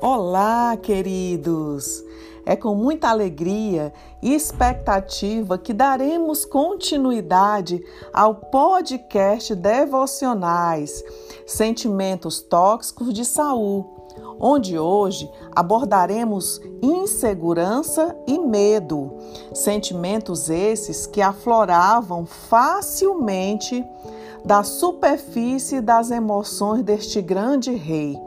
Olá, queridos! É com muita alegria e expectativa que daremos continuidade ao podcast Devocionais Sentimentos Tóxicos de Saul, onde hoje abordaremos insegurança e medo, sentimentos esses que afloravam facilmente da superfície das emoções deste grande rei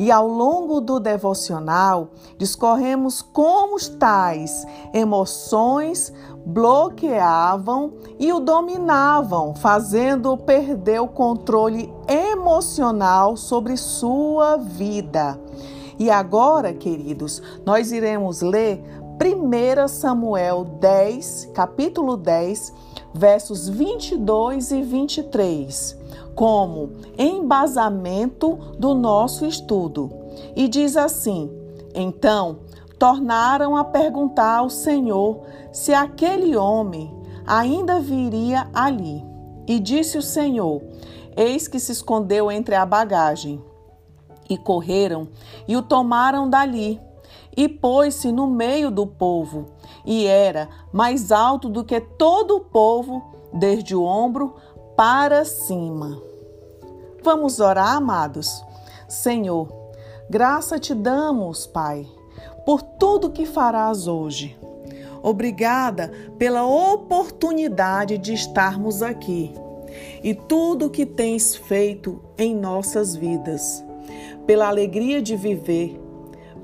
e ao longo do devocional, discorremos como tais emoções bloqueavam e o dominavam, fazendo-o perder o controle emocional sobre sua vida. E agora, queridos, nós iremos ler 1 Samuel 10, capítulo 10, versos 22 e 23 como embasamento do nosso estudo. E diz assim: Então tornaram a perguntar ao Senhor se aquele homem ainda viria ali. E disse o Senhor: Eis que se escondeu entre a bagagem. E correram e o tomaram dali. E pôs-se no meio do povo, e era mais alto do que todo o povo, desde o ombro para cima. Vamos orar, amados? Senhor, graça te damos, Pai, por tudo que farás hoje. Obrigada pela oportunidade de estarmos aqui e tudo que tens feito em nossas vidas, pela alegria de viver,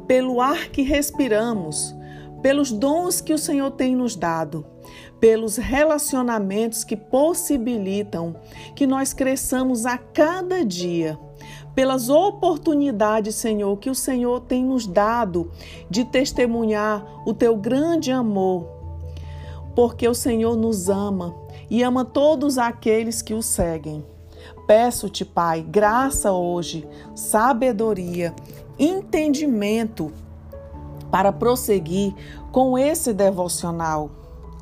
pelo ar que respiramos, pelos dons que o Senhor tem nos dado pelos relacionamentos que possibilitam que nós cresçamos a cada dia, pelas oportunidades, Senhor, que o Senhor tem nos dado de testemunhar o teu grande amor, porque o Senhor nos ama e ama todos aqueles que o seguem. Peço-te, Pai, graça hoje, sabedoria, entendimento para prosseguir com esse devocional.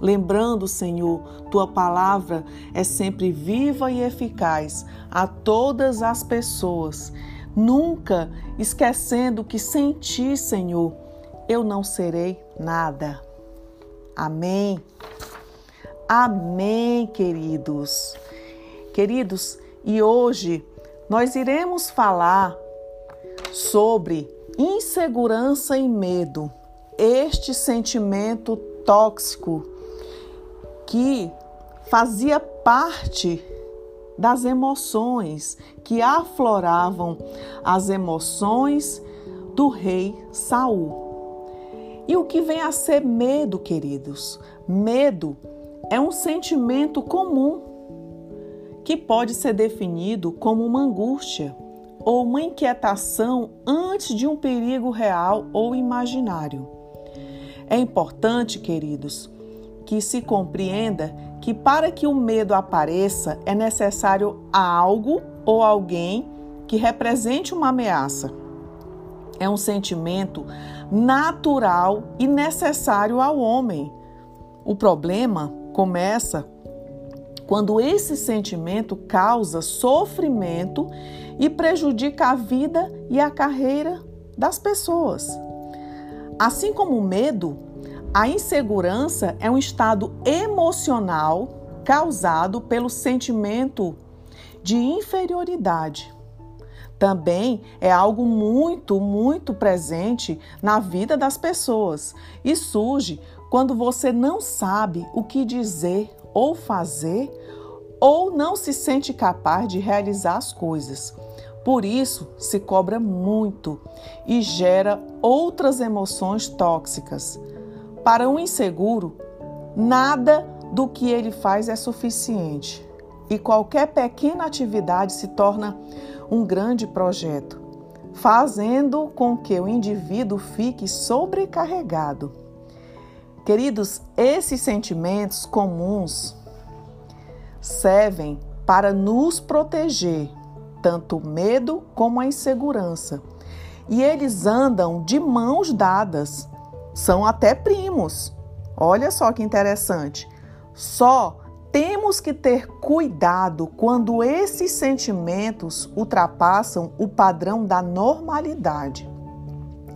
Lembrando, Senhor, tua palavra é sempre viva e eficaz a todas as pessoas, nunca esquecendo que sem ti, Senhor, eu não serei nada. Amém. Amém, queridos. Queridos, e hoje nós iremos falar sobre insegurança e medo, este sentimento tóxico que fazia parte das emoções que afloravam as emoções do rei Saul. E o que vem a ser medo, queridos? Medo é um sentimento comum que pode ser definido como uma angústia ou uma inquietação antes de um perigo real ou imaginário. É importante, queridos, que se compreenda que para que o medo apareça é necessário algo ou alguém que represente uma ameaça. É um sentimento natural e necessário ao homem. O problema começa quando esse sentimento causa sofrimento e prejudica a vida e a carreira das pessoas. Assim como o medo, a insegurança é um estado emocional causado pelo sentimento de inferioridade. Também é algo muito, muito presente na vida das pessoas e surge quando você não sabe o que dizer ou fazer ou não se sente capaz de realizar as coisas. Por isso, se cobra muito e gera outras emoções tóxicas para um inseguro, nada do que ele faz é suficiente e qualquer pequena atividade se torna um grande projeto, fazendo com que o indivíduo fique sobrecarregado. Queridos, esses sentimentos comuns servem para nos proteger, tanto o medo como a insegurança. E eles andam de mãos dadas são até primos. Olha só que interessante. Só temos que ter cuidado quando esses sentimentos ultrapassam o padrão da normalidade.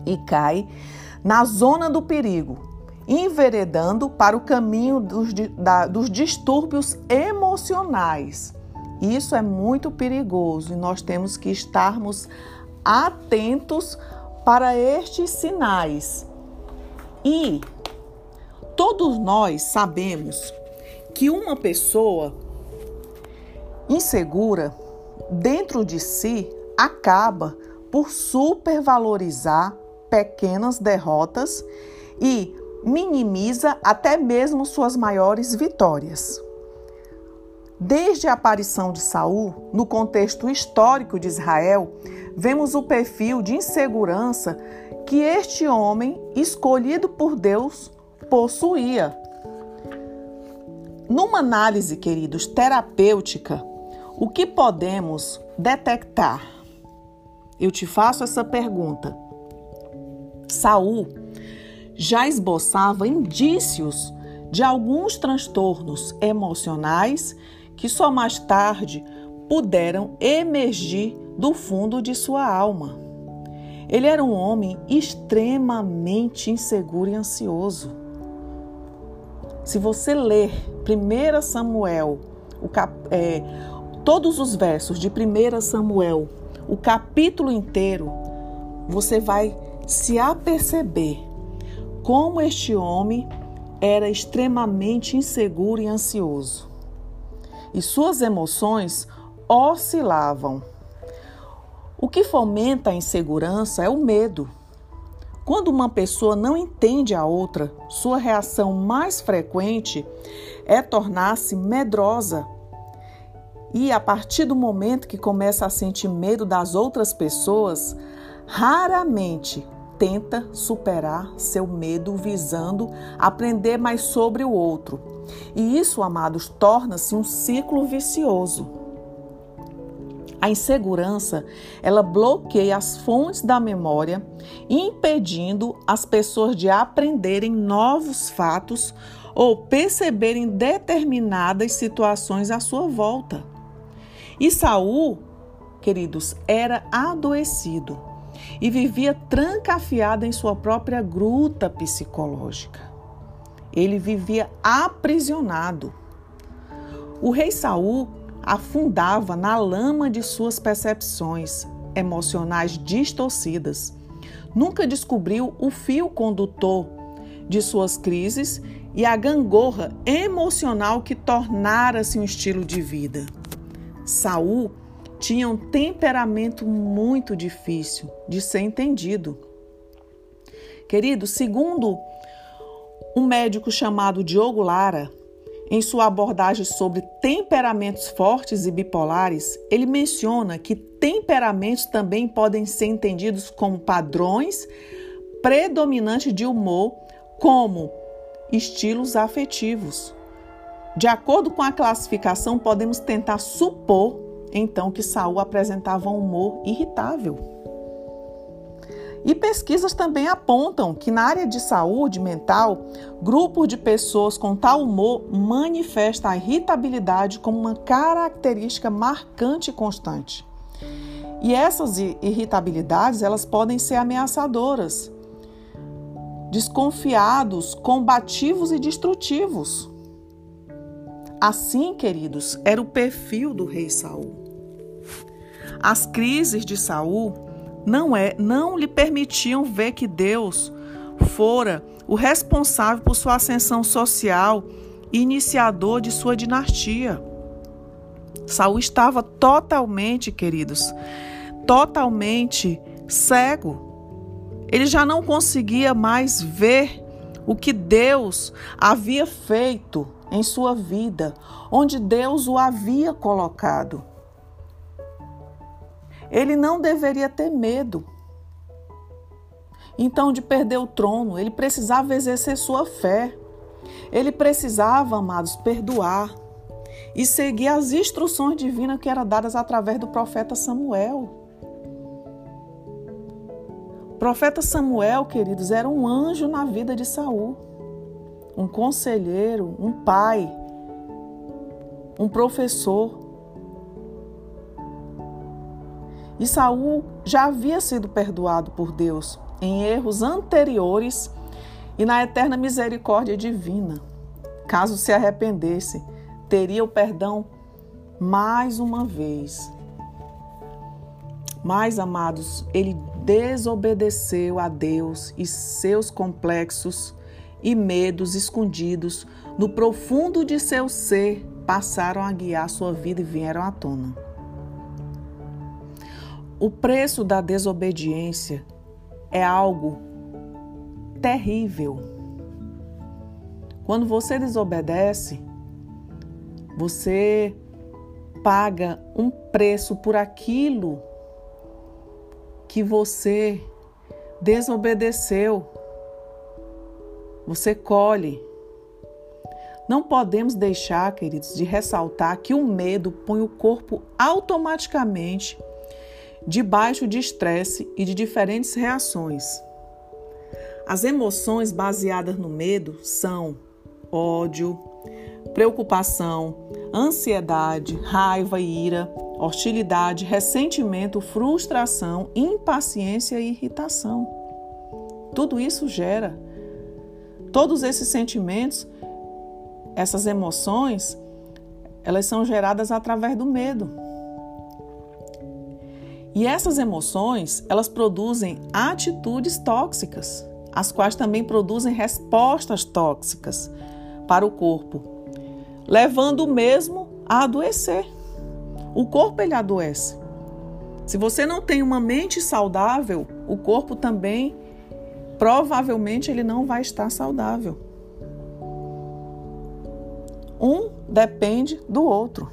e cai na zona do perigo, enveredando para o caminho dos, da, dos distúrbios emocionais. Isso é muito perigoso e nós temos que estarmos atentos para estes sinais. E todos nós sabemos que uma pessoa insegura dentro de si acaba por supervalorizar pequenas derrotas e minimiza até mesmo suas maiores vitórias. Desde a aparição de Saul, no contexto histórico de Israel, vemos o perfil de insegurança que este homem, escolhido por Deus, possuía. Numa análise, queridos, terapêutica, o que podemos detectar? Eu te faço essa pergunta. Saul já esboçava indícios de alguns transtornos emocionais que só mais tarde puderam emergir do fundo de sua alma. Ele era um homem extremamente inseguro e ansioso. Se você ler 1 Samuel, cap, é, todos os versos de 1 Samuel, o capítulo inteiro, você vai se aperceber como este homem era extremamente inseguro e ansioso e suas emoções oscilavam. O que fomenta a insegurança é o medo. Quando uma pessoa não entende a outra, sua reação mais frequente é tornar-se medrosa. E a partir do momento que começa a sentir medo das outras pessoas, raramente tenta superar seu medo visando aprender mais sobre o outro. E isso, amados, torna-se um ciclo vicioso. A insegurança, ela bloqueia as fontes da memória, impedindo as pessoas de aprenderem novos fatos ou perceberem determinadas situações à sua volta. E Saul, queridos, era adoecido e vivia trancafiado em sua própria gruta psicológica. Ele vivia aprisionado. O rei Saul afundava na lama de suas percepções emocionais distorcidas. Nunca descobriu o fio condutor de suas crises e a gangorra emocional que tornara-se um estilo de vida. Saul tinha um temperamento muito difícil de ser entendido. Querido, segundo um médico chamado Diogo Lara, em sua abordagem sobre temperamentos fortes e bipolares, ele menciona que temperamentos também podem ser entendidos como padrões predominantes de humor, como estilos afetivos. De acordo com a classificação, podemos tentar supor então que Saul apresentava um humor irritável. E pesquisas também apontam que na área de saúde mental, grupos de pessoas com tal humor manifestam a irritabilidade como uma característica marcante e constante. E essas irritabilidades, elas podem ser ameaçadoras, desconfiados, combativos e destrutivos. Assim, queridos, era o perfil do rei Saul. As crises de Saul não é, não lhe permitiam ver que Deus fora o responsável por sua ascensão social e iniciador de sua dinastia. Saul estava totalmente, queridos, totalmente cego. Ele já não conseguia mais ver o que Deus havia feito em sua vida, onde Deus o havia colocado. Ele não deveria ter medo. Então, de perder o trono, ele precisava exercer sua fé. Ele precisava, amados, perdoar e seguir as instruções divinas que eram dadas através do profeta Samuel. O profeta Samuel, queridos, era um anjo na vida de Saul um conselheiro, um pai, um professor. E Saul já havia sido perdoado por Deus em erros anteriores e na eterna misericórdia divina. Caso se arrependesse, teria o perdão mais uma vez. Mas, amados, ele desobedeceu a Deus e seus complexos e medos escondidos no profundo de seu ser passaram a guiar sua vida e vieram à tona. O preço da desobediência é algo terrível. Quando você desobedece, você paga um preço por aquilo que você desobedeceu. Você colhe. Não podemos deixar, queridos, de ressaltar que o medo põe o corpo automaticamente debaixo de estresse e de diferentes reações. As emoções baseadas no medo são ódio, preocupação, ansiedade, raiva e ira, hostilidade, ressentimento, frustração, impaciência e irritação. Tudo isso gera. Todos esses sentimentos, essas emoções, elas são geradas através do medo. E essas emoções, elas produzem atitudes tóxicas, as quais também produzem respostas tóxicas para o corpo, levando o mesmo a adoecer. O corpo ele adoece. Se você não tem uma mente saudável, o corpo também provavelmente ele não vai estar saudável. Um depende do outro.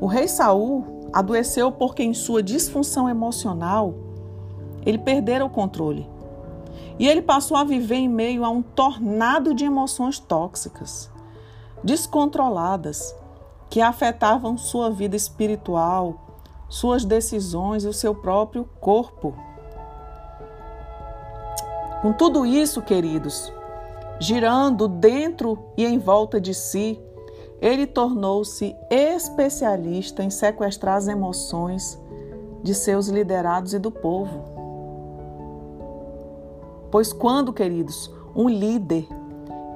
O rei Saul adoeceu porque em sua disfunção emocional ele perdera o controle. E ele passou a viver em meio a um tornado de emoções tóxicas, descontroladas, que afetavam sua vida espiritual, suas decisões e o seu próprio corpo. Com tudo isso, queridos, girando dentro e em volta de si, ele tornou-se especialista em sequestrar as emoções de seus liderados e do povo. Pois quando, queridos, um líder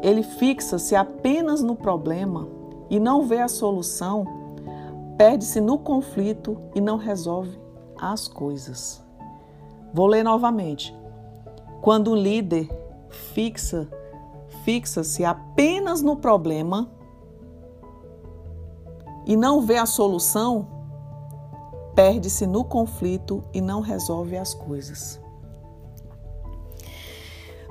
ele fixa-se apenas no problema e não vê a solução, perde-se no conflito e não resolve as coisas. Vou ler novamente. Quando um líder fixa fixa-se apenas no problema e não vê a solução, perde-se no conflito e não resolve as coisas.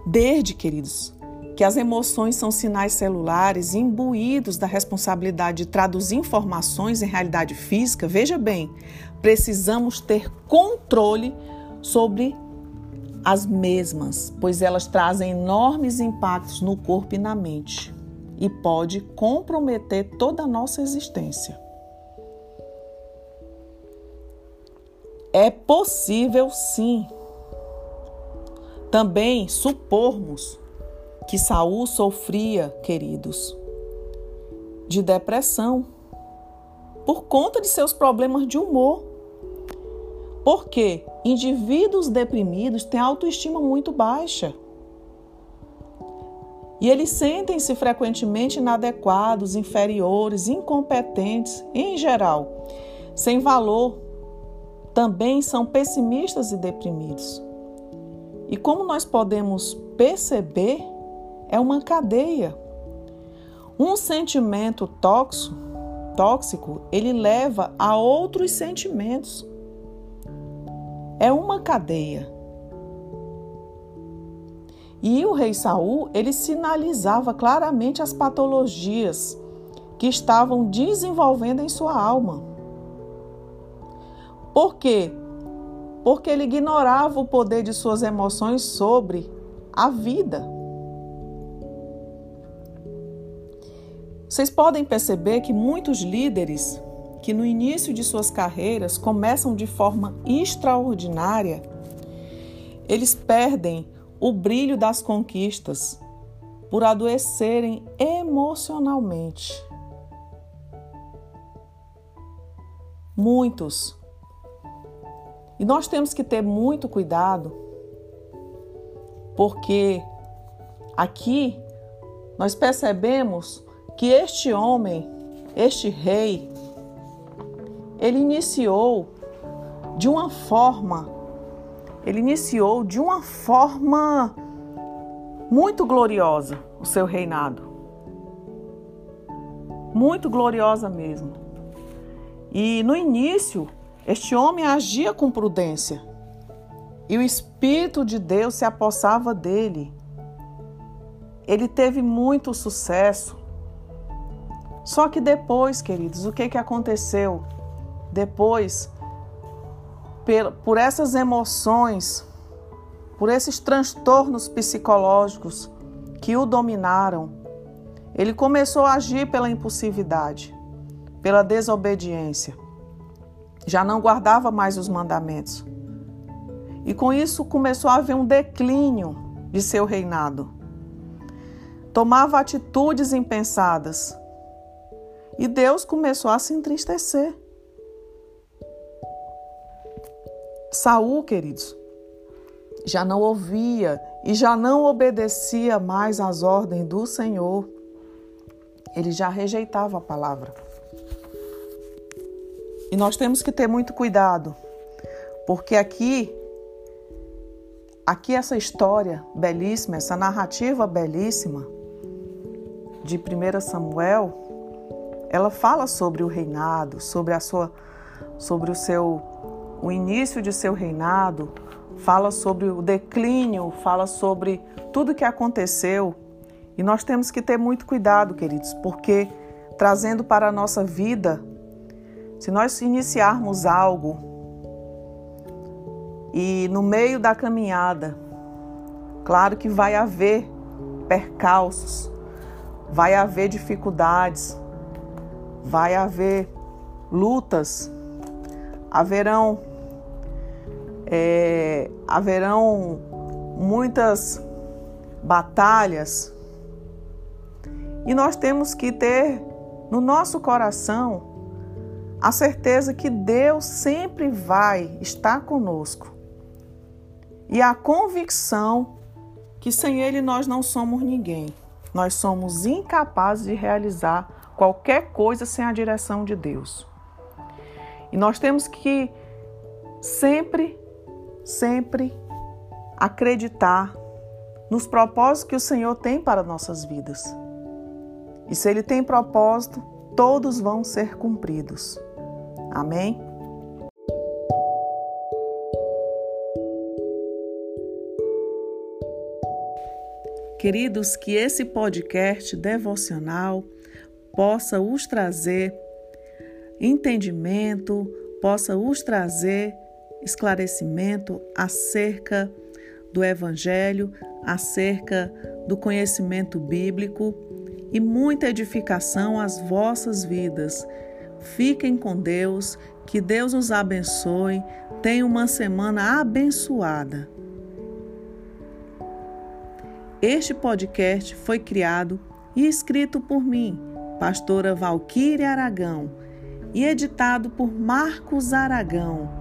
Desde, queridos, que as emoções são sinais celulares imbuídos da responsabilidade de traduzir informações em realidade física, veja bem, precisamos ter controle sobre as mesmas, pois elas trazem enormes impactos no corpo e na mente e pode comprometer toda a nossa existência. É possível sim também supormos que Saul sofria, queridos, de depressão por conta de seus problemas de humor. Porque indivíduos deprimidos têm autoestima muito baixa. E eles sentem-se frequentemente inadequados, inferiores, incompetentes, em geral, sem valor. Também são pessimistas e deprimidos. E como nós podemos perceber, é uma cadeia. Um sentimento tóxico, tóxico, ele leva a outros sentimentos. É uma cadeia. E o rei Saul, ele sinalizava claramente as patologias que estavam desenvolvendo em sua alma. Por quê? porque ele ignorava o poder de suas emoções sobre a vida. Vocês podem perceber que muitos líderes que no início de suas carreiras começam de forma extraordinária, eles perdem o brilho das conquistas por adoecerem emocionalmente. Muitos e nós temos que ter muito cuidado porque aqui nós percebemos que este homem, este rei, ele iniciou de uma forma, ele iniciou de uma forma muito gloriosa o seu reinado. Muito gloriosa mesmo. E no início, este homem agia com prudência. E o Espírito de Deus se apossava dele. Ele teve muito sucesso. Só que depois, queridos, o que, que aconteceu? Depois, por essas emoções, por esses transtornos psicológicos que o dominaram, ele começou a agir pela impulsividade, pela desobediência. Já não guardava mais os mandamentos. E com isso começou a haver um declínio de seu reinado. Tomava atitudes impensadas. E Deus começou a se entristecer. Saul, queridos, já não ouvia e já não obedecia mais às ordens do Senhor. Ele já rejeitava a palavra. E nós temos que ter muito cuidado, porque aqui aqui essa história belíssima, essa narrativa belíssima de 1 Samuel, ela fala sobre o reinado, sobre a sua sobre o seu o início de seu reinado, fala sobre o declínio, fala sobre tudo que aconteceu. E nós temos que ter muito cuidado, queridos, porque trazendo para a nossa vida, se nós iniciarmos algo e no meio da caminhada, claro que vai haver percalços, vai haver dificuldades, vai haver lutas, haverão é, haverão muitas batalhas e nós temos que ter no nosso coração a certeza que Deus sempre vai estar conosco e a convicção que sem Ele nós não somos ninguém. Nós somos incapazes de realizar qualquer coisa sem a direção de Deus. E nós temos que sempre sempre acreditar nos propósitos que o Senhor tem para nossas vidas. E se Ele tem propósito, todos vão ser cumpridos. Amém? Queridos, que esse podcast devocional possa os trazer entendimento, possa os trazer esclarecimento acerca do Evangelho, acerca do conhecimento bíblico e muita edificação às vossas vidas. Fiquem com Deus, que Deus nos abençoe. Tenha uma semana abençoada. Este podcast foi criado e escrito por mim, pastora Valquíria Aragão, e editado por Marcos Aragão